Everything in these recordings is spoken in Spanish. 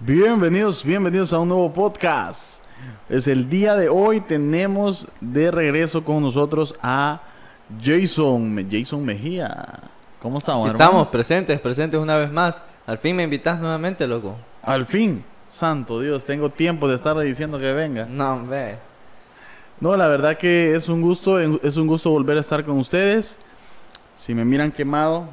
Bienvenidos, bienvenidos a un nuevo podcast. Es el día de hoy tenemos de regreso con nosotros a Jason, Jason Mejía. ¿Cómo estamos? Estamos presentes, presentes una vez más. Al fin me invitas nuevamente, loco. Al fin, santo Dios, tengo tiempo de estar diciendo que venga. No, ve. No, la verdad que es un gusto, es un gusto volver a estar con ustedes. Si me miran quemado,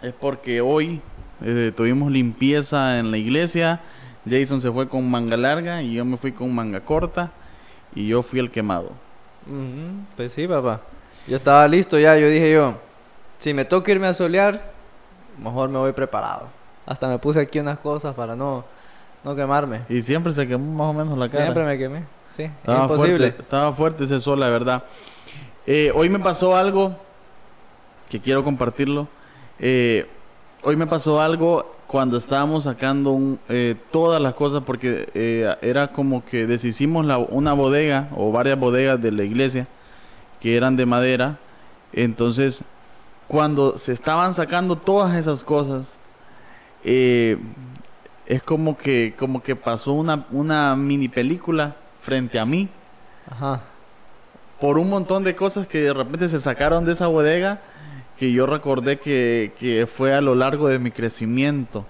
es porque hoy eh, tuvimos limpieza en la iglesia. Jason se fue con manga larga y yo me fui con manga corta y yo fui el quemado. Pues sí, papá. Yo estaba listo ya, yo dije yo, si me toca irme a solear, mejor me voy preparado. Hasta me puse aquí unas cosas para no, no quemarme. Y siempre se quemó más o menos la cara. Siempre me quemé, sí, estaba imposible. Fuerte, estaba fuerte ese sol, la verdad. Eh, hoy me pasó algo que quiero compartirlo. Eh, hoy me pasó algo cuando estábamos sacando eh, todas las cosas porque eh, era como que deshicimos la, una bodega o varias bodegas de la iglesia que eran de madera. Entonces, cuando se estaban sacando todas esas cosas, eh, es como que, como que pasó una, una mini película frente a mí. Ajá. Por un montón de cosas que de repente se sacaron de esa bodega que yo recordé que, fue a lo largo de mi crecimiento.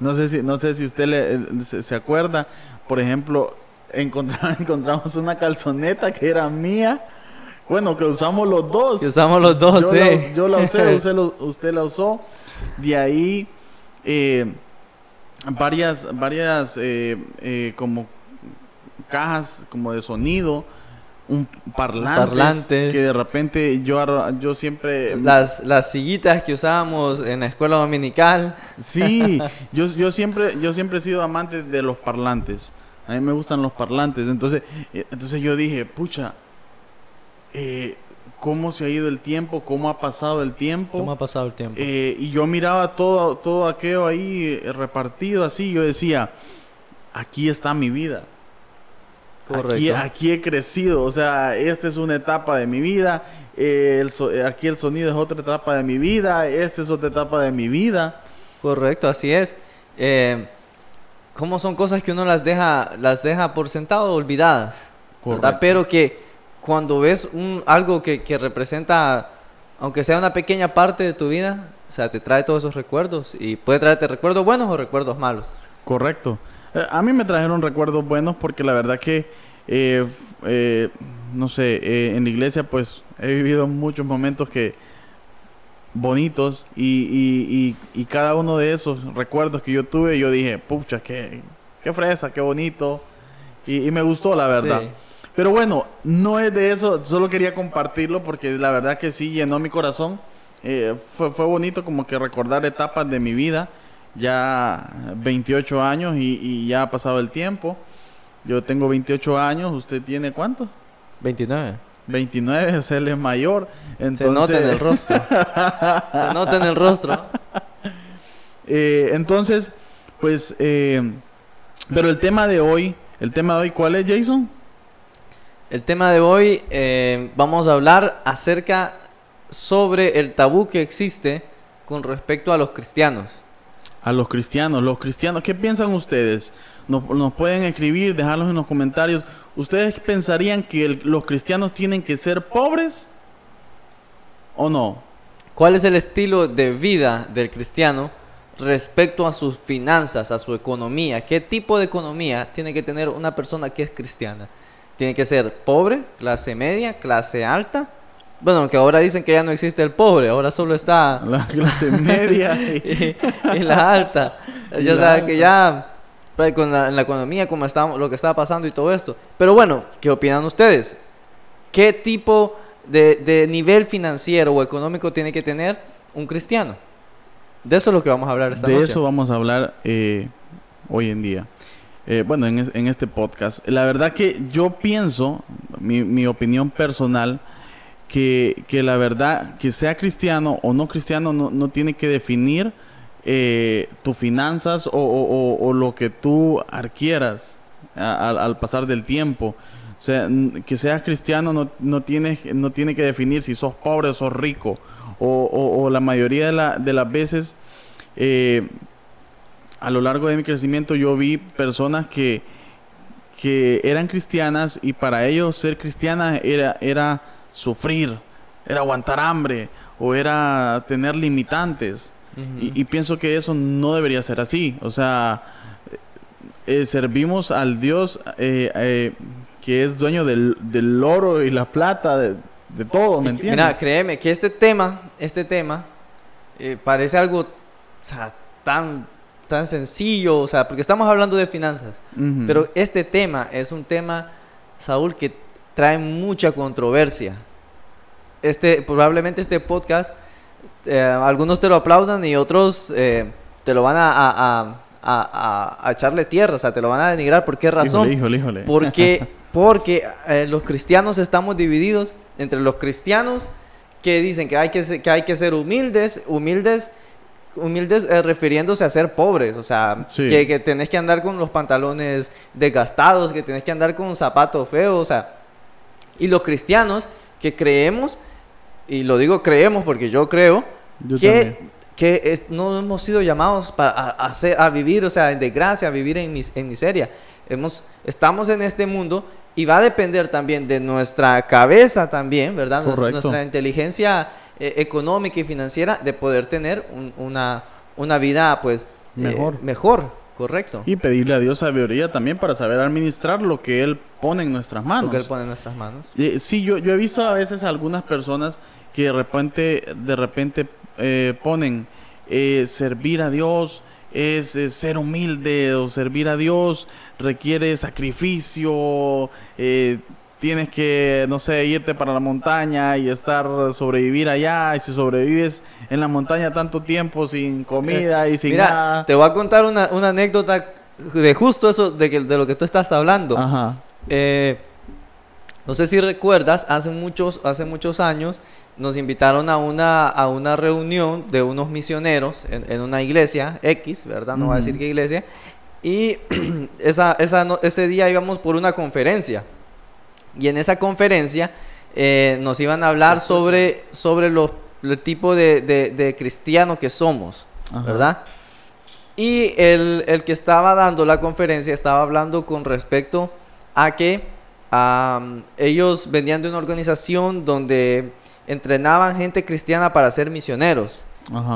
No sé si, no sé si usted le, se, acuerda, por ejemplo, encontramos, una calzoneta que era mía. Bueno, que usamos los dos. Que usamos los dos, yo sí. La, yo la usé, usted, la usó. De ahí, eh, varias, varias eh, eh, como cajas como de sonido un parlante que de repente yo yo siempre las las sillitas que usábamos en la escuela dominical. Sí yo, yo siempre yo siempre he sido amante de los parlantes. A mí me gustan los parlantes. Entonces eh, entonces yo dije pucha eh, cómo se ha ido el tiempo cómo ha pasado el tiempo cómo ha pasado el tiempo eh, y yo miraba todo todo aquello ahí repartido así. Yo decía aquí está mi vida Aquí, aquí, he crecido, o sea, esta es una etapa de mi vida, eh, aquí el sonido es otra etapa de mi vida, esta es otra etapa de mi vida. Correcto, así es. Eh, ¿Cómo son cosas que uno las deja, las deja por sentado olvidadas? ¿verdad? Pero que cuando ves un, algo que, que representa, aunque sea una pequeña parte de tu vida, o sea, te trae todos esos recuerdos y puede traerte recuerdos buenos o recuerdos malos. Correcto. Eh, a mí me trajeron recuerdos buenos porque la verdad que, eh, eh, no sé, en la iglesia pues he vivido muchos momentos que bonitos y, y, cada uno de esos recuerdos que yo tuve, yo dije, pucha, qué, qué fresa, qué bonito. Y, me gustó, la verdad. Pero bueno, no es de eso, solo quería compartirlo porque la verdad que sí llenó mi corazón. fue, fue bonito como que recordar etapas de mi vida ya 28 años y, ya ha pasado el tiempo. Yo tengo 28 años, ¿usted tiene cuánto? 29. 29 es el mayor. Entonces... Se nota en el rostro. Se nota en el rostro. Eh, entonces, pues, eh, pero el tema de hoy, el tema de hoy, ¿cuál es, Jason? El tema de hoy, eh, vamos a hablar acerca sobre el tabú que existe con respecto a los cristianos a los cristianos. Los cristianos, ¿qué piensan ustedes? Nos, pueden escribir, dejarlos en los comentarios. ¿Ustedes pensarían que los cristianos tienen que ser pobres o no? ¿Cuál es el estilo de vida del cristiano respecto a sus finanzas, a su economía? ¿Qué tipo de economía tiene que tener una persona que es cristiana? ¿Tiene que ser pobre, clase media, clase alta? Bueno, que ahora dicen que ya no existe el pobre, ahora solo está la clase media y, la alta. Ya sabes que ya pues, con la, en la economía como está, lo que está pasando y todo esto. Pero bueno, ¿qué opinan ustedes? ¿Qué tipo de, nivel financiero o económico tiene que tener un cristiano? De eso es lo que vamos a hablar esta de noche. De eso vamos a hablar eh, hoy en día. Eh, bueno, en, en, este podcast. La verdad que yo pienso, mi, mi opinión personal, que, la verdad, que sea cristiano o no cristiano, no, tiene que definir eh, tus finanzas o, lo que tú adquieras al pasar del tiempo. O sea, que seas cristiano no, no, tiene, no tiene que definir si sos pobre o sos rico. O, la mayoría de, la, de las veces, eh, a lo largo de mi crecimiento yo vi personas que, que eran cristianas y para ellos ser cristianas era, era sufrir, era aguantar hambre o era tener limitantes. y, pienso que eso no debería ser así. O sea, eh, servimos al Dios eh, eh, que es dueño del, del, oro y la plata, de, de todo, ¿me entiendes? Mira, créeme que este tema, este tema, parece algo o sea, tan, tan sencillo, o sea, porque estamos hablando de finanzas, pero este tema es un tema, Saúl, que trae mucha controversia. Este, probablemente este podcast, algunos te lo aplaudan y otros te lo van a a, echarle tierra, o sea, te lo van a denigrar. ¿Por qué razón? Híjole, híjole, Porque, porque eh, los cristianos estamos divididos entre los cristianos que dicen que hay que, que, hay que ser humildes, humildes, humildes eh, refiriéndose a ser pobres, o sea, que, que, tenés que andar con los pantalones desgastados, que tenés que andar con un zapato feo, o sea, y los cristianos que creemos, y lo digo creemos porque yo creo, que que no hemos sido llamados para a, hacer, a, vivir, o sea, en desgracia, a vivir en, en miseria. Hemos, estamos en este mundo y va a depender también de nuestra cabeza también, ¿verdad? Nuestra, inteligencia eh, económica y financiera de poder tener una, una vida, pues, eh, mejor. Correcto. Y pedirle a Dios sabiduría también para saber administrar lo que Él pone en nuestras manos. Lo que Él pone en nuestras manos. sí, yo, yo he visto a veces algunas personas que de repente, de repente eh, ponen eh, servir a Dios es, ser humilde o servir a Dios requiere sacrificio, eh, tienes que, no sé, irte para la montaña y estar, sobrevivir allá, y si sobrevives en la montaña tanto tiempo sin comida y sin Mira, nada. Te voy a contar una, una anécdota de justo eso, de, que, de lo que tú estás hablando. Ajá. no sé si recuerdas, hace muchos, hace muchos años nos invitaron a una, a una reunión de unos misioneros en, una iglesia X, ¿verdad? No voy a decir qué iglesia. Y esa, esa, ese día íbamos por una conferencia. Y en esa conferencia eh, nos iban a hablar sobre, sobre los, el tipo de, de, cristiano que somos, ¿verdad? Y el, el, que estaba dando la conferencia estaba hablando con respecto a que ellos venían de una organización donde entrenaban gente cristiana para ser misioneros.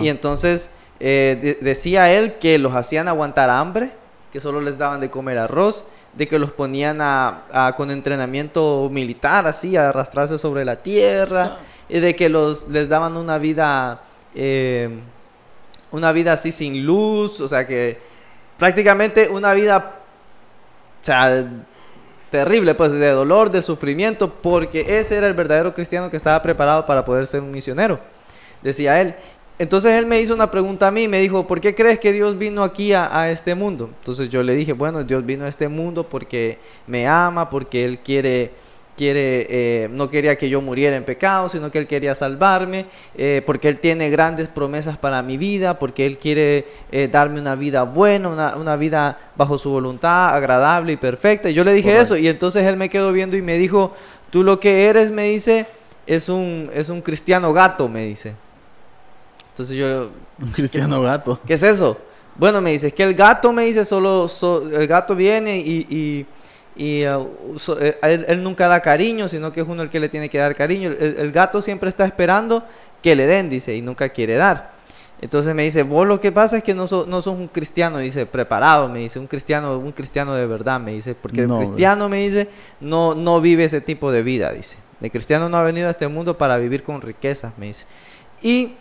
Y entonces eh, decía él que los hacían aguantar hambre, que solo les daban de comer arroz, de que los ponían a, con entrenamiento militar, así, a arrastrarse sobre la tierra, y de que los, les daban una vida, eh, una vida así sin luz, o sea que prácticamente una vida, o sea, terrible, pues de dolor, de sufrimiento, porque ese era el verdadero cristiano que estaba preparado para poder ser un misionero, decía él. Entonces él me hizo una pregunta a mí, me dijo, ¿por qué crees que Dios vino aquí a, a, este mundo? Entonces yo le dije, bueno, Dios vino a este mundo porque me ama, porque Él quiere quiere, eh, no quería que yo muriera en pecado, sino que Él quería salvarme, eh, porque Él tiene grandes promesas para mi vida, porque Él quiere eh, darme una vida buena, una, una, vida bajo su voluntad, agradable y perfecta. Y yo le dije eso, y entonces Él me quedó viendo y me dijo, tú lo que eres, me dice, es un, es un cristiano gato, me dice. Entonces yo... Un cristiano gato. ¿Qué es eso? Bueno, me dice, es que el gato, me dice, solo, el gato viene y y uh, eh, él, nunca da cariño, sino que es uno el que le tiene que dar cariño. El, gato siempre está esperando que le den, dice, y nunca quiere dar. Entonces me dice, vos lo que pasa es que no, sos, no sos un cristiano, dice, preparado, me dice, un cristiano, un cristiano de verdad, me dice, porque el cristiano, me dice, no, no vive ese tipo de vida, dice. El cristiano no ha venido a este mundo para vivir con riquezas, me dice. Y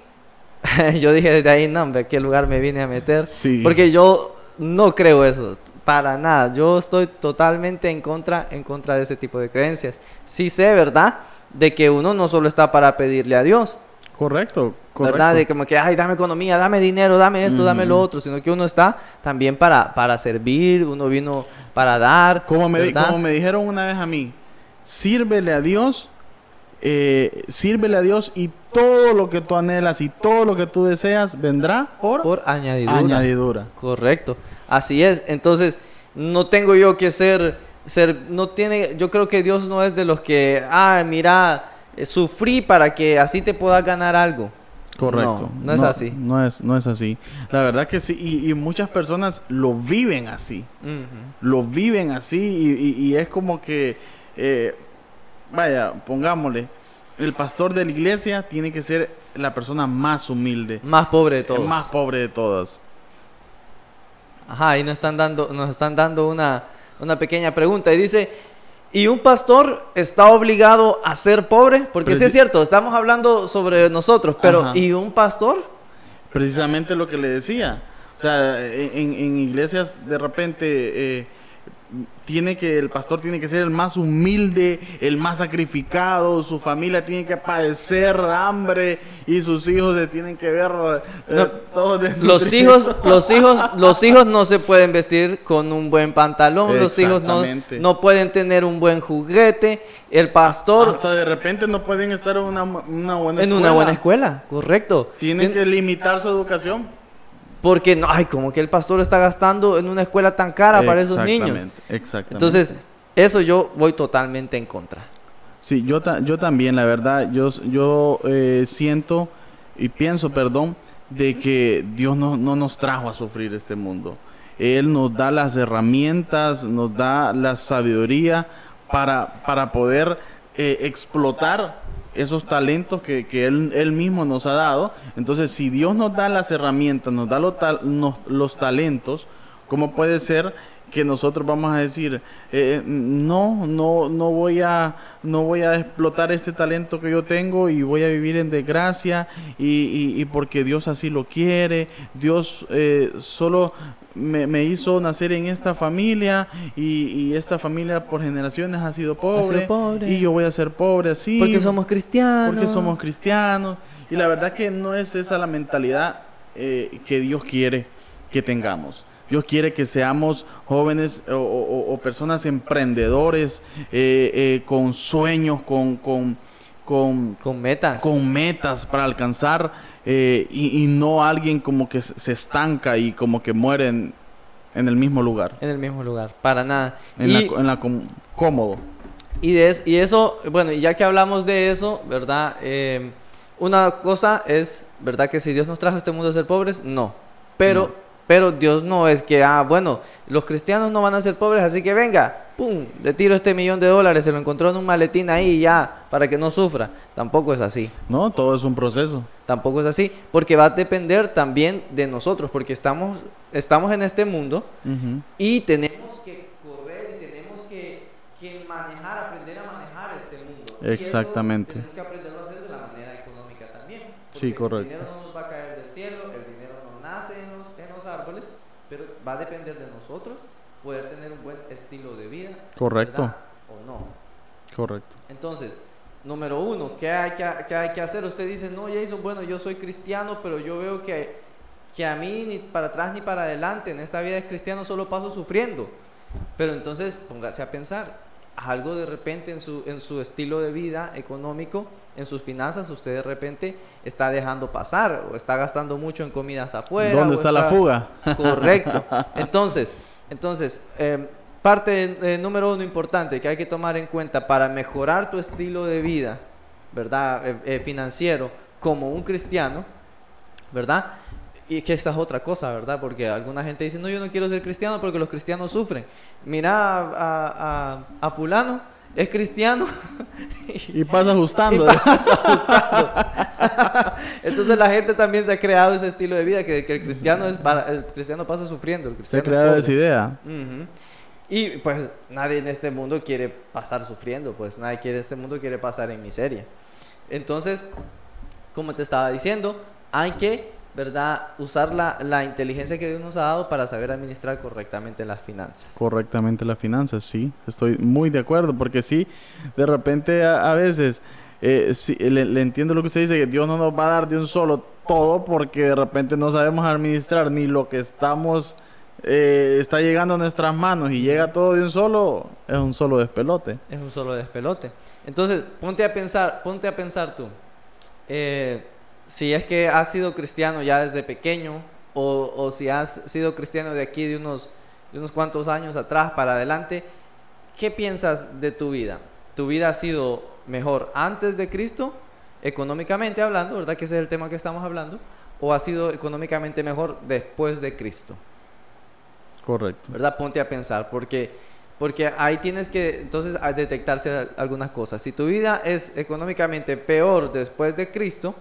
yo dije desde ahí, no, hombre, ¿a qué lugar me vine a meter? Porque yo no creo eso. Para nada. Yo estoy totalmente en contra, en contra de ese tipo de creencias. Sí sé, ¿verdad? De que uno no solo está para pedirle a Dios. Correcto, correcto. ¿Verdad? De como que, ay, dame economía, dame dinero, dame esto, dame lo otro. Sino que uno está también para, para servir, uno vino para dar. Como me, como me dijeron una vez a mí, sírvele a Dios eh, sírvele a Dios y todo lo que tú anhelas y todo lo que tú deseas vendrá por, por añadidura. añadidura. Correcto. Así es. Entonces, no tengo yo que ser, ser, no tiene, yo creo que Dios no es de los que, ah, mira, sufrí para que así te puedas ganar algo. Correcto. No, no es así. No es, no es así. La verdad que sí, y, muchas personas lo viven así. Lo viven así y, es como que, eh, vaya, pongámosle, el pastor de la iglesia tiene que ser la persona más humilde. Más pobre de todos. más pobre de todas. Ajá, y nos están dando, nos están dando una, una pequeña pregunta. Y dice, ¿y un pastor está obligado a ser pobre? Porque sí es cierto, estamos hablando sobre nosotros, pero ¿y un pastor? Precisamente lo que le decía. O sea, en, en iglesias de repente... Eh, tiene que el pastor tiene que ser el más humilde, el más sacrificado, su familia tiene que padecer hambre y sus hijos se tienen que ver eh, todos los hijos, los hijos, los hijos no se pueden vestir con un buen pantalón, los hijos no, no pueden tener un buen juguete, el pastor hasta de repente no pueden estar en una, una buena en una buena escuela, correcto. Tienen que limitar su educación. Porque no, ay, como que el pastor está gastando en una escuela tan cara para esos niños. Exactamente. Entonces, eso yo voy totalmente en contra. Sí, yo, yo también, la verdad, yo, yo eh, siento y pienso, perdón, de que Dios no, no nos trajo a sufrir este mundo. Él nos da las herramientas, nos da la sabiduría para, para poder eh, explotar esos talentos que, él, mismo nos ha dado. Entonces, si Dios nos da las herramientas, nos da los, los talentos, ¿cómo puede ser que nosotros vamos a decir eh, no no no voy a no voy a explotar este talento que yo tengo y voy a vivir en desgracia y, porque Dios así lo quiere Dios eh, solo me, hizo nacer en esta familia y, esta familia por generaciones ha sido pobre, y yo voy a ser pobre así. Porque somos cristianos. Porque somos cristianos. Y la verdad que no es esa la mentalidad eh, que Dios quiere que tengamos. Dios quiere que seamos jóvenes o, personas emprendedores eh, eh, con sueños, con, con, con, metas. Con metas para alcanzar eh, y, no alguien como que se estanca y como que muere en, el mismo lugar. En el mismo lugar, para nada. En la, en la cómodo. Y, de, y eso, bueno, y ya que hablamos de eso, ¿verdad? Eh, una cosa es, ¿verdad? Que si Dios nos trajo a este mundo a ser pobres, no. Pero pero Dios no es que, ah, bueno, los cristianos no van a ser pobres, así que venga, pum, le tiro este millón de dólares, se lo encontró en un maletín ahí ya, para que no sufra. Tampoco es así. No, todo es un proceso. Tampoco es así, porque va a depender también de nosotros, porque estamos, estamos en este mundo y tenemos que correr y tenemos que, manejar, aprender a manejar este mundo. Exactamente. tenemos que aprenderlo a hacer de la manera económica también. Sí, correcto. El dinero no nos va a caer del cielo, el árboles, pero va a depender de nosotros poder tener un buen estilo de vida. Correcto. ¿O no? Correcto. Entonces, número uno, ¿qué hay que, hay que hacer? Usted dice, no, Jason, bueno, yo soy cristiano, pero yo veo que, que a mí ni para atrás ni para adelante en esta vida de cristiano solo paso sufriendo. Pero entonces, póngase a pensar, algo de repente en su, en su estilo de vida económico, en sus finanzas, usted de repente está dejando pasar o está gastando mucho en comidas afuera. ¿Dónde está, la fuga? Correcto. Entonces, entonces em, parte número uno importante que hay que tomar en cuenta para mejorar tu estilo de vida, ¿verdad? Eh, eh, financiero como un cristiano, ¿verdad? Y que esa es otra cosa, ¿verdad? Porque alguna gente dice, no, yo no quiero ser cristiano porque los cristianos sufren. Mira a, a, fulano, es cristiano. y pasa ajustando. Entonces la gente también se ha creado ese estilo de vida que, que el cristiano es para, el cristiano pasa sufriendo. El se ha creado esa idea. Y pues nadie en este mundo quiere pasar sufriendo, pues nadie quiere en este mundo quiere pasar en miseria. Entonces, como te estaba diciendo, hay que ¿verdad? Usar la, la, inteligencia que Dios nos ha dado para saber administrar correctamente las finanzas. Correctamente las finanzas, sí. Estoy muy de acuerdo, porque sí, de repente a, veces, eh, le, entiendo lo que usted dice, que Dios no nos va a dar de un solo todo, porque de repente no sabemos administrar ni lo que estamos, eh, está llegando a nuestras manos y llega todo de un solo, es un solo despelote. Es un solo despelote. Entonces, ponte a pensar, ponte a pensar tú. Eh, si es que has sido cristiano ya desde pequeño o, si has sido cristiano de aquí de unos, de unos cuantos años atrás para adelante, ¿qué piensas de tu vida? ¿Tu vida ha sido mejor antes de Cristo? económicamente hablando, ¿verdad? Que ese es el tema que estamos hablando, o ha sido económicamente mejor después de Cristo. Correcto. ¿Verdad? Ponte a pensar, porque, porque ahí tienes que entonces detectarse algunas cosas. Si tu vida es económicamente peor después de Cristo,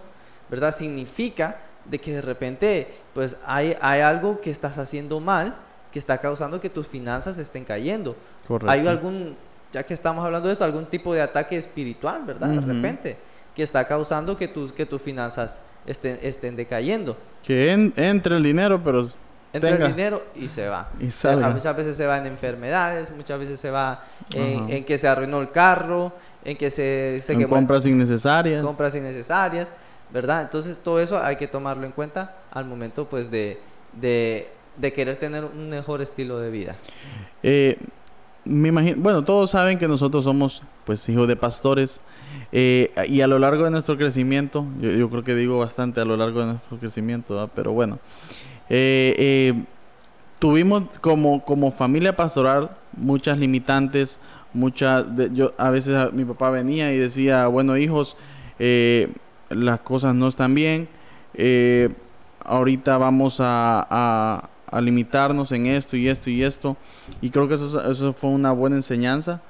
¿verdad? Significa de que de repente pues hay, hay algo que estás haciendo mal que está causando que tus finanzas estén cayendo. Correcto. Hay algún, ya que estamos hablando de esto, algún tipo de ataque espiritual, ¿verdad? De repente, que está causando que tus, que tus finanzas estén, estén decayendo. Que entre el dinero, pero... Entra el dinero y se va. Y muchas veces se va en enfermedades, muchas veces se va en, que se arruinó el carro, en que se... se en compras innecesarias. Compras innecesarias. ¿Verdad? Entonces todo eso hay que tomarlo en cuenta al momento pues de, de, querer tener un mejor estilo de vida. Eh, me imagino, bueno, todos saben que nosotros somos pues hijos de pastores eh, y a lo largo de nuestro crecimiento, yo, creo que digo bastante a lo largo de nuestro crecimiento, pero bueno, eh, tuvimos como, como familia pastoral muchas limitantes, muchas, yo a veces mi papá venía y decía, bueno hijos, eh, las cosas no están bien. Eh, ahorita vamos a, a, limitarnos en esto y esto y esto. Y creo que eso, eso fue una buena enseñanza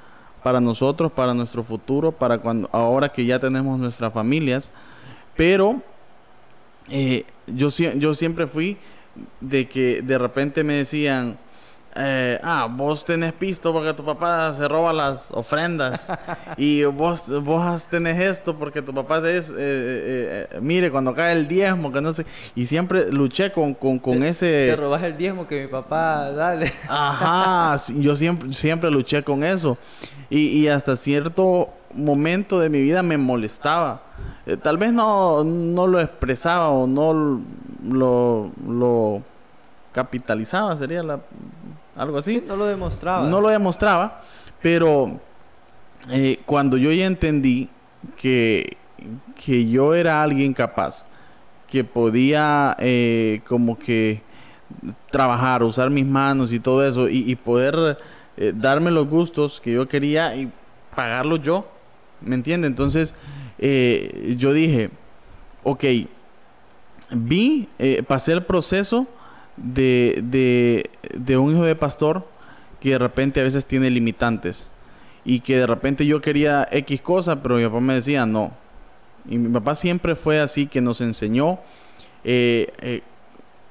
para nosotros, para nuestro futuro, para cuando ahora que ya tenemos nuestras familias. Pero eh, yo, yo siempre fui de que de repente me decían, eh, ah, vos tenés pisto porque tu papá se roba las ofrendas. y vos, vos tenés esto porque tu papá es, eh, eh, eh, mire, cuando cae el diezmo, que no sé. Y siempre luché con, con, con ese... Te robas el diezmo que mi papá, dale. Ajá, yo siempre, siempre luché con eso. Y, y hasta cierto momento de mi vida me molestaba. tal vez no, no lo expresaba o no lo, lo capitalizaba, sería la algo así. no lo demostraba. No lo demostraba, pero eh, cuando yo ya entendí que, que yo era alguien capaz, que podía eh, como que trabajar, usar mis manos y todo eso, y, poder eh, darme los gustos que yo quería y pagarlos yo, ¿me entiende? Entonces yo dije, ok, vi, pasé el proceso de, de, un hijo de pastor que de repente a veces tiene limitantes y que de repente yo quería X cosa, pero mi papá me decía no. Y mi papá siempre fue así, que nos enseñó eh, eh,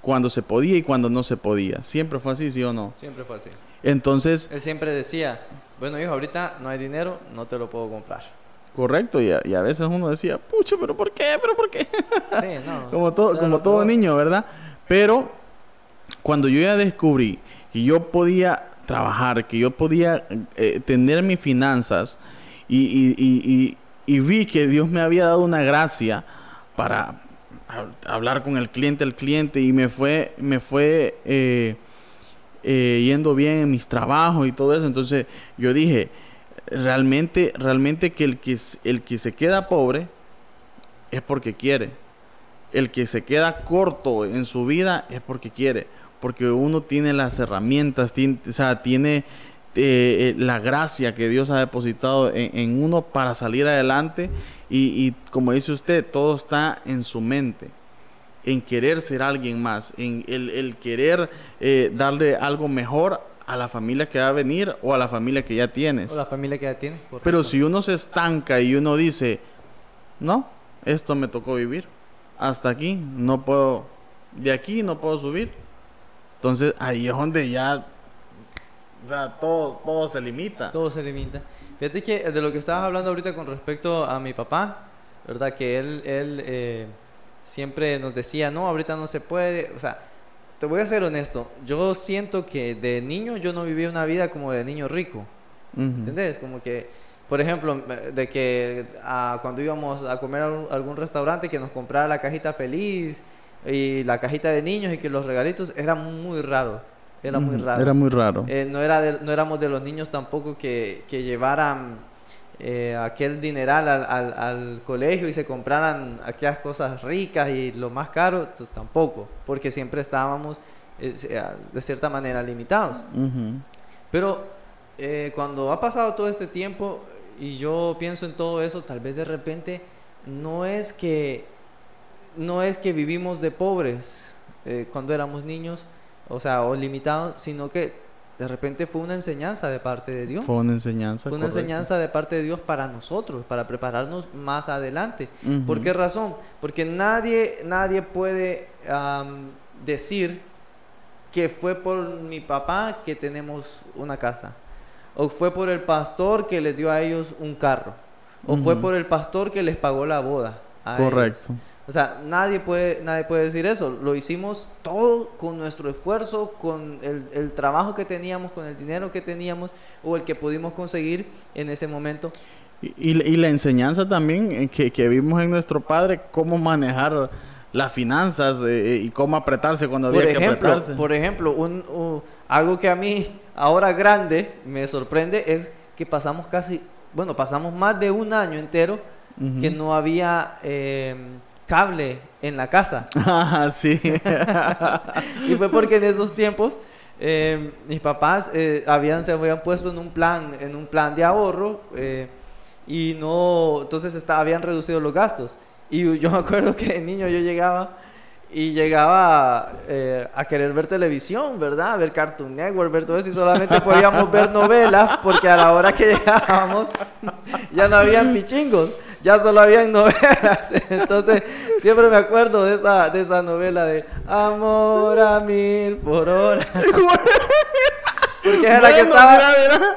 cuando se podía y cuando no se podía. Siempre fue así, ¿sí o no? Siempre fue así. Entonces... Él siempre decía, bueno hijo, ahorita no hay dinero, no te lo puedo comprar. Correcto, y a, y a veces uno decía, pucha, pero ¿por qué? ¿Pero por qué? Sí, no. como todo, como todo niño, ¿verdad? Pero cuando yo ya descubrí que yo podía trabajar, que yo podía eh, tener mis finanzas y, vi que Dios me había dado una gracia para hablar con el cliente, el cliente, y me fue, me fue eh, eh, yendo bien en mis trabajos y todo eso. Entonces yo dije, realmente, realmente que el que, el que se queda pobre es porque quiere. El que se queda corto en su vida es porque quiere porque uno tiene las herramientas, tiene, o sea, tiene eh, eh, la gracia que Dios ha depositado en, uno para salir adelante y, como dice usted, todo está en su mente, en querer ser alguien más, en el, querer eh, darle algo mejor a la familia que va a venir o a la familia que ya tienes. O la familia que ya tienes. Pero si uno se estanca y uno dice, no, esto me tocó vivir, hasta aquí, no puedo, de aquí no puedo subir entonces ahí es donde ya, o sea, todo, todo se limita. Todo se limita. Fíjate que de lo que estabas hablando ahorita con respecto a mi papá, ¿verdad? Que él, él eh, siempre nos decía, no, ahorita no se puede, o sea, te voy a ser honesto, yo siento que de niño yo no viví una vida como de niño rico, ¿entendés? Como que, por ejemplo, de que ah, cuando íbamos a comer a algún restaurante que nos comprara la cajita feliz, y la cajita de niños y que los regalitos era muy raro. Era muy raro. Era muy raro. Eh, no, era no éramos de los niños tampoco que, que llevaran eh, aquel dineral al, al, al, colegio y se compraran aquellas cosas ricas y lo más caro, tampoco, porque siempre estábamos eh, de cierta manera limitados. Pero cuando ha pasado todo este tiempo y yo pienso en todo eso, tal vez de repente no es que no es que vivimos de pobres eh, cuando éramos niños, o sea, o limitados, sino que de repente fue una enseñanza de parte de Dios. Fue una enseñanza. Fue una enseñanza de parte de Dios para nosotros, para prepararnos más adelante. ¿Por qué razón? Porque nadie, nadie puede decir que fue por mi papá que tenemos una casa. O fue por el pastor que les dio a ellos un carro. O fue por el pastor que les pagó la boda. Correcto. O sea, nadie puede, nadie puede decir eso. Lo hicimos todo con nuestro esfuerzo, con el, trabajo que teníamos, con el dinero que teníamos o el que pudimos conseguir en ese momento. Y, la enseñanza también eh, que, que, vimos en nuestro padre, cómo manejar las finanzas eh, eh, y cómo apretarse cuando había que apretarse. Por ejemplo, un, algo que a mí ahora grande me sorprende es que pasamos casi, bueno, pasamos más de un año entero que no había cable en la casa. Ah, sí. y fue porque en esos tiempos eh, mis papás eh, habían, se habían puesto en un plan, en un plan de ahorro eh, y no, entonces está, habían reducido los gastos. Y yo me acuerdo que de niño yo llegaba y llegaba a querer ver televisión, ¿verdad? Ver Cartoon Network, ver todo eso y solamente podíamos ver novelas porque a la hora que llegábamos ya no habían pichingos ya solo habían novelas. Entonces, siempre me acuerdo de esa, de esa novela de Amor a mil por hora. Porque es la que estaba.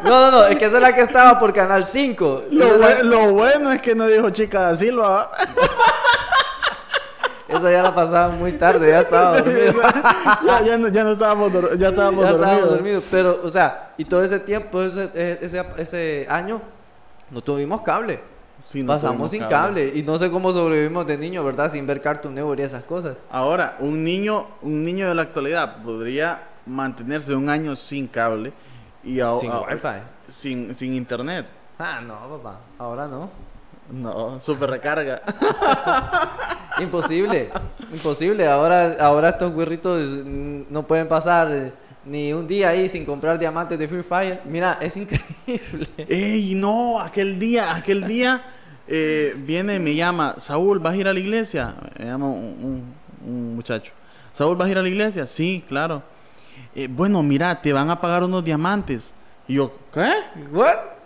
No, no, no, es que esa es la que estaba por Canal 5. Lo, bueno es que no dijo Chica da Silva. Esa ya la pasaba muy tarde, ya estaba dormido. ya, no, ya no estábamos, ya estábamos ya dormidos. Estábamos dormidos. Pero, o sea, y todo ese tiempo, ese, ese, ese año, no tuvimos cable. Pasamos sin cable. y no sé cómo sobrevivimos de niño, ¿verdad? Sin ver Cartoon Network y esas cosas. Ahora, un niño, un niño de la actualidad podría mantenerse un año sin cable y sin Sin, sin internet. Ah, no, papá. Ahora no. No, super recarga. imposible, imposible. Ahora, ahora estos güerritos no pueden pasar ni un día ahí sin comprar diamantes de Free Fire. Mira, es increíble. Ey, no, aquel día, aquel día eh, viene, me llama, Saúl, ¿vas a ir a la iglesia? Me llama un, muchacho. Saúl, ¿vas a ir a la iglesia? Sí, claro. Eh, bueno, mira, te van a pagar unos diamantes. Y yo, ¿qué? ¿What?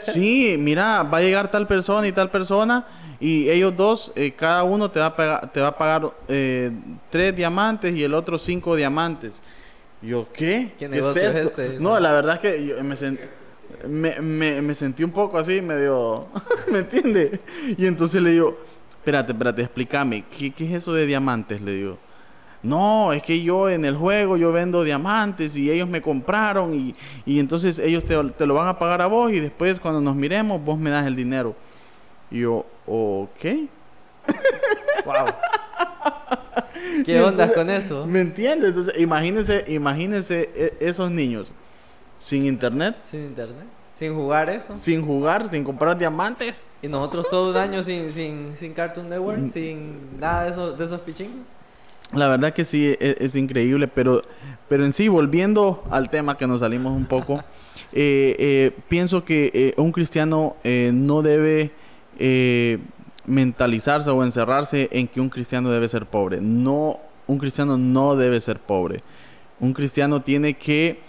Sí, mira, va a llegar tal persona y tal persona y ellos dos, eh, cada uno te va a pagar, te va a pagar tres diamantes y el otro cinco diamantes. Yo, ¿qué? ¿Qué, negocio es, este? No, la verdad es que yo me, sentí me, me, me sentí un poco así, medio, ¿me entiende? Y entonces le digo, espérate, espérate, explícame, ¿qué, ¿qué, es eso de diamantes? Le digo, no, es que yo en el juego yo vendo diamantes y ellos me compraron y, y entonces ellos te, te, lo van a pagar a vos y después cuando nos miremos vos me das el dinero. Y yo, ok. Wow. ¿Qué onda con eso? ¿Me entiendes? Entonces, imagínense, imagínense e, esos niños sin internet. Sin internet. Sin jugar eso. Sin jugar, sin comprar diamantes. Y nosotros todo un año sin, sin, sin Cartoon Network, sin nada de esos, de esos pichingos. La verdad que sí, e, es, increíble, pero, pero en sí, volviendo al tema que nos salimos un poco, eh, eh, pienso que eh, un cristiano no debe mentalizarse o encerrarse en que un cristiano debe ser pobre. No, un cristiano no debe ser pobre. Un cristiano tiene que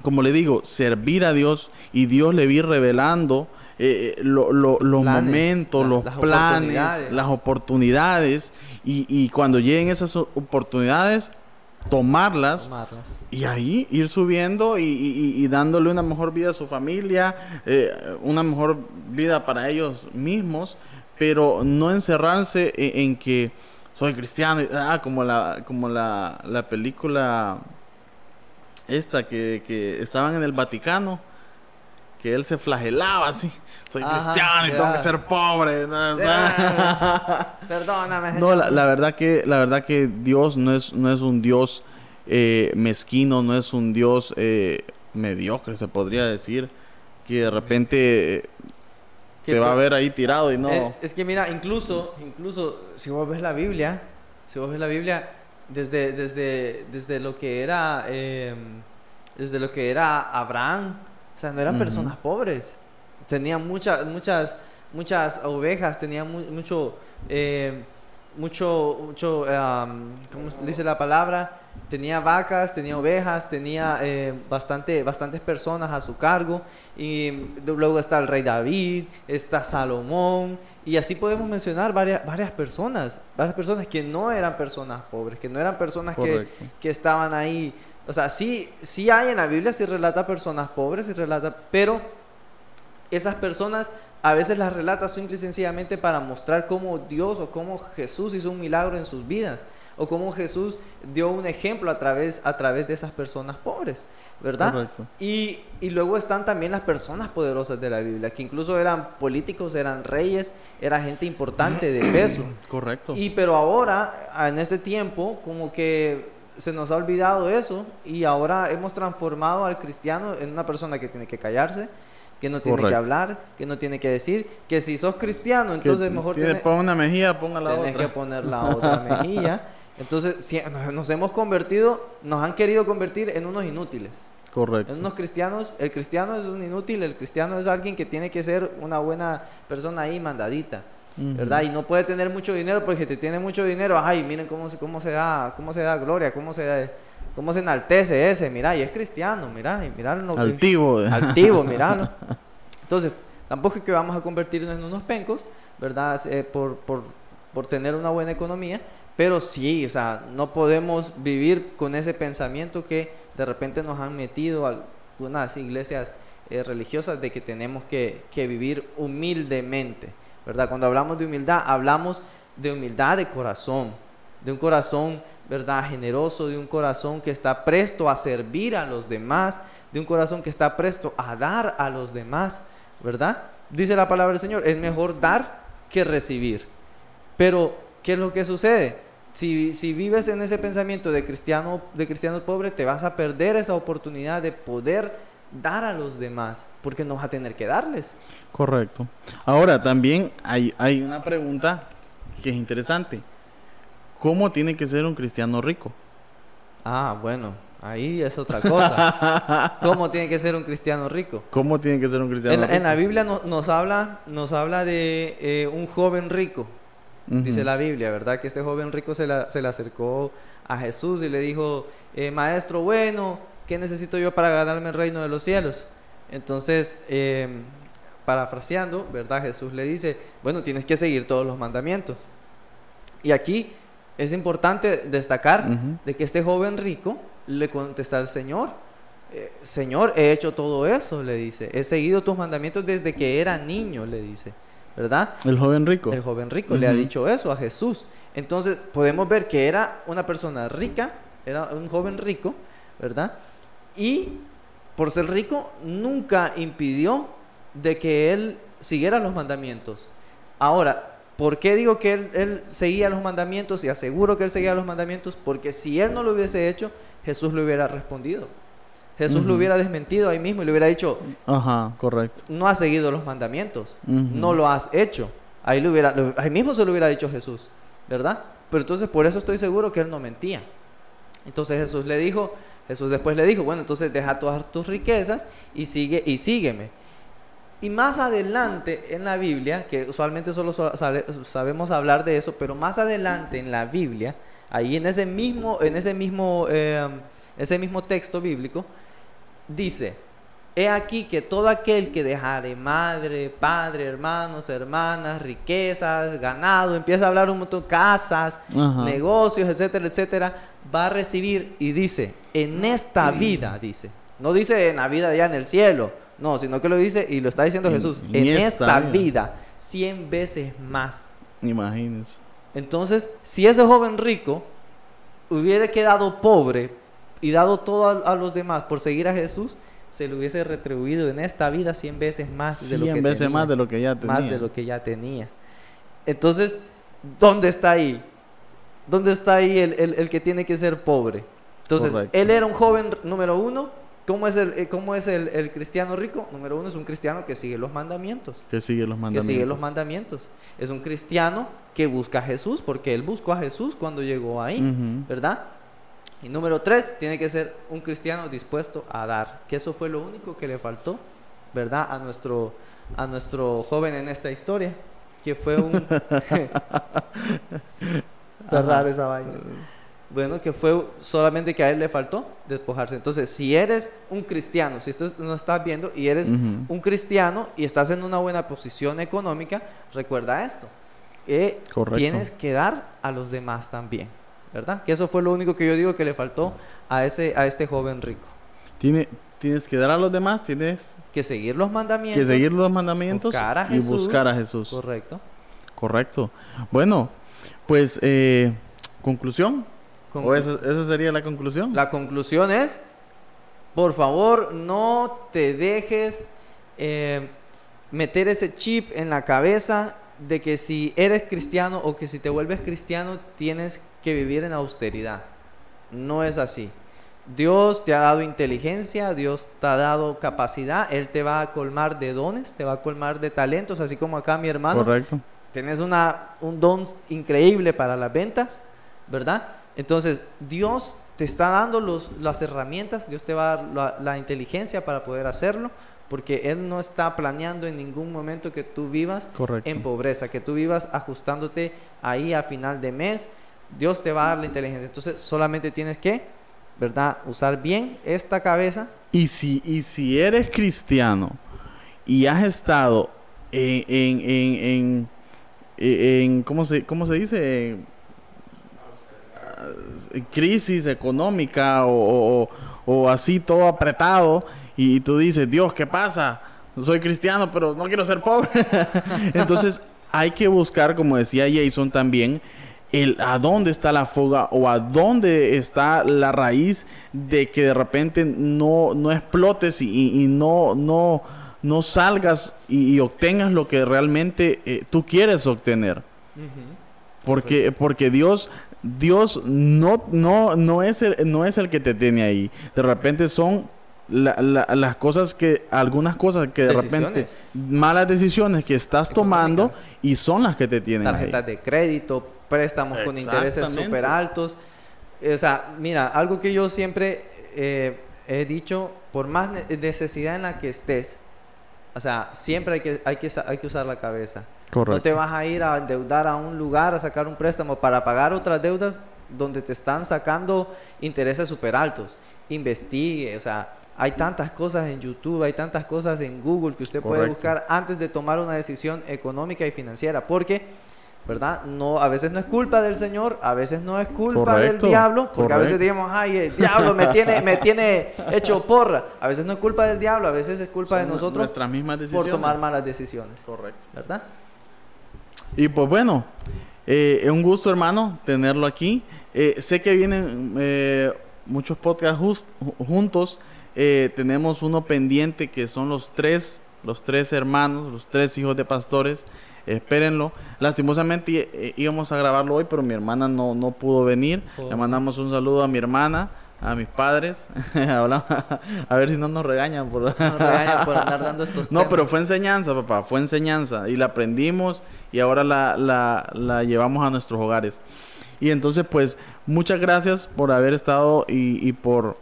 como le digo, servir a Dios y Dios le vi revelando eh, eh, los momentos, los planes, las oportunidades. Y, cuando lleguen esas oportunidades, tomarlas, y ahí ir subiendo y, dándole una mejor vida a su familia, eh, una mejor vida para ellos mismos, pero no encerrarse en, que soy cristiano, ah, como la, como la, la película esta que, que estaban en el Vaticano, que él se flagelaba así. Soy cristiano y tengo que ser pobre. Perdóname. No, la, verdad que, la verdad que Dios no es, no es un Dios eh, mezquino, no es un Dios eh, mediocre, se podría decir, que de repente eh, te va a ver ahí tirado y no. es que mira, incluso, incluso si vos ves la Biblia, si vos ves la Biblia, desde, desde, desde lo que era em, desde lo que era Abraham, o sea, no eran personas pobres, tenían muchas, muchas, muchas ovejas, tenía mucho, eh, mucho, mucho, ¿cómo dice la palabra? Tenía vacas, tenía ovejas, tenía eh, bastante, bastantes personas a su cargo. Y luego está el rey David, está Salomón. Y así podemos mencionar varias, varias personas, varias personas que no eran personas pobres, que no eran personas que, que, estaban ahí. O sea, sí, sí hay en la Biblia, sí relata personas pobres, sí relata, pero esas personas a veces las relata simple y sencillamente para mostrar cómo Dios o cómo Jesús hizo un milagro en sus vidas o cómo Jesús dio un ejemplo a través, a través de esas personas pobres, ¿verdad? Y, y, luego están también las personas poderosas de la Biblia, que incluso eran políticos, eran reyes, era gente importante de peso. Correcto. Y pero ahora, en este tiempo, como que se nos ha olvidado eso y ahora hemos transformado al cristiano en una persona que tiene que callarse, que no tiene que hablar, que no tiene que decir, que si sos cristiano, entonces mejor tienes... Pon una mejilla, ponga la otra. Que poner la otra mejilla. Entonces, si nos hemos convertido, nos han querido convertir en unos inútiles. Correcto. En unos cristianos, el cristiano es un inútil, el cristiano es alguien que tiene que ser una buena persona ahí mandadita. ¿Verdad? Y no puede tener mucho dinero porque te tiene mucho dinero, ay, miren cómo, cómo se da, cómo se da gloria, cómo se cómo se enaltece ese, mira, y es cristiano, mira, y miralo. Altivo. Altivo, miralo. Entonces, tampoco es que vamos a convertirnos en unos pencos, ¿verdad? Eh, por, por, por tener una buena economía, pero sí, o sea, no podemos vivir con ese pensamiento que de repente nos han metido algunas iglesias eh, religiosas de que tenemos que, que, vivir humildemente, ¿verdad? Cuando hablamos de humildad, hablamos de humildad de corazón, de un corazón, ¿verdad? Generoso, de un corazón que está presto a servir a los demás, de un corazón que está presto a dar a los demás, ¿verdad? Dice la palabra del Señor, es mejor dar que recibir. Pero ¿Qué es lo que sucede? Si, si, vives en ese pensamiento de cristiano, de cristiano pobre, te vas a perder esa oportunidad de poder dar a los demás, porque no vas a tener que darles. Correcto. Ahora, también hay, hay una pregunta que es interesante. ¿Cómo tiene que ser un cristiano rico? Ah, bueno, ahí es otra cosa. ¿Cómo tiene que ser un cristiano rico? ¿Cómo tiene que ser un cristiano rico? En la Biblia nos, habla, nos habla de eh, un joven rico dice la Biblia, ¿verdad? Que este joven rico se, le acercó a Jesús y le dijo, eh, maestro bueno, ¿qué necesito yo para ganarme el reino de los cielos? Entonces, em, parafraseando, ¿verdad? Jesús le dice, bueno, tienes que seguir todos los mandamientos. Y aquí es importante destacar de que este joven rico le contesta al Señor, eh, Señor, he hecho todo eso, le dice, he seguido tus mandamientos desde que era niño, le dice. ¿verdad? El joven rico. El joven rico le ha dicho eso a Jesús. Entonces podemos ver que era una persona rica, era un joven rico, ¿verdad? Y por ser rico nunca impidió de que él siguiera los mandamientos. Ahora, ¿por qué digo que él, él seguía los mandamientos y aseguro que él seguía los mandamientos? Porque si él no lo hubiese hecho, Jesús le hubiera respondido. Jesús lo hubiera desmentido ahí mismo y le hubiera dicho, Ajá, correcto. No has seguido los mandamientos, no lo has hecho. Ahí, le hubiera, ahí mismo se lo hubiera dicho Jesús, ¿verdad? Pero entonces por eso estoy seguro que él no mentía. Entonces Jesús le dijo, Jesús después le dijo, bueno, entonces deja todas tus riquezas y sigue y sígueme. Y más adelante en la Biblia, que usualmente solo sabemos hablar de eso, pero más adelante en la Biblia, ahí en ese mismo, en ese mismo, eh, ese mismo texto bíblico, dice, he aquí que todo aquel que dejare madre, padre, hermanos, hermanas, riquezas, ganado, empieza a hablar un montón, casas, negocios, etcétera, etcétera, va a recibir y dice, en esta vida, dice, no dice en la vida allá en el cielo, no, sino que lo dice y lo está diciendo Jesús, en, esta, vida, cien veces más. Imagínense. Entonces, si ese joven rico hubiera quedado pobre y dado todo a, los demás por seguir a Jesús, se le hubiese retribuido en esta vida cien veces más de lo que veces más de lo que ya tenía. Más de lo que ya tenía. Entonces, ¿dónde está ahí? ¿Dónde está ahí el, que tiene que ser pobre? Entonces, él era un joven número uno. ¿Cómo es, el, eh, cómo es el, cristiano rico? Número uno es un cristiano que sigue los mandamientos. Que sigue los mandamientos. Que sigue los mandamientos. Es un cristiano que busca a Jesús, porque él buscó a Jesús cuando llegó ahí, ¿verdad? Y número tres, tiene que ser un cristiano dispuesto a dar, que eso fue lo único que le faltó, ¿verdad? A nuestro, a nuestro joven en esta historia, que fue un... Está raro esa vaina. Bueno, que fue solamente que a él le faltó despojarse. Entonces, si eres un cristiano, si esto no estás viendo y eres un cristiano y estás en una buena posición económica, recuerda esto. Que tienes que dar a los demás también. ¿Verdad? Que eso fue lo único que yo digo que le faltó a, ese, a este joven rico. Tiene, tienes que dar a los demás, tienes que seguir los mandamientos. Que seguir los mandamientos y buscar a Jesús. Correcto. Correcto. Bueno, pues eh, conclusión. ¿O esa, sería la conclusión? La conclusión es, por favor, no te dejes eh, meter ese chip en la cabeza de que si eres cristiano o que si te vuelves cristiano tienes que vivir en austeridad. No es así. Dios te ha dado inteligencia, Dios te ha dado capacidad, Él te va a colmar de dones, te va a colmar de talentos, así como acá mi hermano. Correcto. Tienes una, un don increíble para las ventas, ¿verdad? Entonces, Dios te está dando los, las herramientas, Dios te va a dar la, inteligencia para poder hacerlo, porque Él no está planeando en ningún momento que tú vivas en pobreza, que tú vivas ajustándote ahí a final de mes. Dios te va a dar la inteligencia. Entonces, solamente tienes que, ¿verdad? Usar bien esta cabeza. Y si, y si eres cristiano y has estado en, en, en, ¿cómo, se, ¿cómo se dice? crisis económica o, así todo apretado y, tú dices, Dios, ¿qué pasa? Soy cristiano, pero no quiero ser pobre. Entonces hay que buscar, como decía Jason también, el a dónde está la fuga o a dónde está la raíz de que de repente no, no explotes y, no, no, no salgas y, obtengas lo que realmente eh, tú quieres obtener. Porque, porque Dios Dios no, no, no, es el, no es el que te tiene ahí. De repente son las cosas que, algunas cosas que de repente, malas decisiones que estás tomando y son las que te tienen Tarjetas de crédito, préstamos con intereses súper altos. O sea, mira, algo que yo siempre eh, he dicho, por más necesidad en la que estés, o sea, siempre hay que, hay que, hay que usar la cabeza. No te vas a ir a endeudar a un lugar, a sacar un préstamo para pagar otras deudas donde te están sacando intereses súper altos. Investigue, o sea, hay tantas cosas en YouTube, hay tantas cosas en Google que usted puede buscar antes de tomar una decisión económica y financiera, porque ¿verdad? No, a veces no es culpa del Señor, a veces no es culpa del diablo, porque a veces digamos, ay, el diablo me tiene, me tiene hecho porra. A veces no es culpa del diablo, a veces es culpa de nosotros por tomar malas decisiones. Correcto. ¿Verdad? Y pues bueno, eh, es un gusto, hermano, tenerlo aquí. Eh, sé que vienen eh, muchos podcasts juntos. tenemos uno pendiente que son los tres, los tres hermanos, los tres hijos de pastores. Espérenlo. Lastimosamente íbamos a grabarlo hoy, pero mi hermana no, no pudo venir. Le mandamos un saludo a mi hermana a mis padres. a ver si no nos regañan por... andar dando estos No, pero fue enseñanza, papá, fue enseñanza. Y la aprendimos y ahora la, la, llevamos a nuestros hogares. Y entonces, pues, muchas gracias por haber estado y, por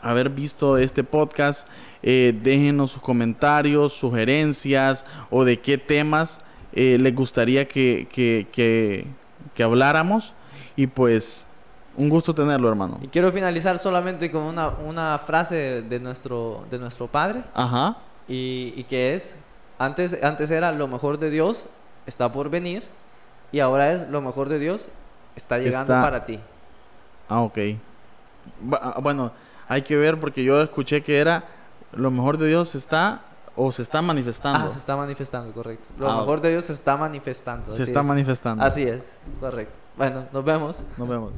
haber visto este podcast. Eh, déjenos sus comentarios, sugerencias o de qué temas eh, les gustaría que, que, que, que habláramos. Y pues un gusto tenerlo, hermano. Y quiero finalizar solamente con una, una frase de, nuestro, de nuestro padre. Ajá. Y, y, que es, antes, antes era lo mejor de Dios está por venir y ahora es lo mejor de Dios está llegando para ti. Ah, ok. Ah, bueno, hay que ver porque yo escuché que era lo mejor de Dios está o se está manifestando. Ah, se está manifestando, correcto. Lo ah, mejor de Dios se está manifestando. Se está manifestando. Así es, correcto. Bueno, nos vemos. Nos vemos.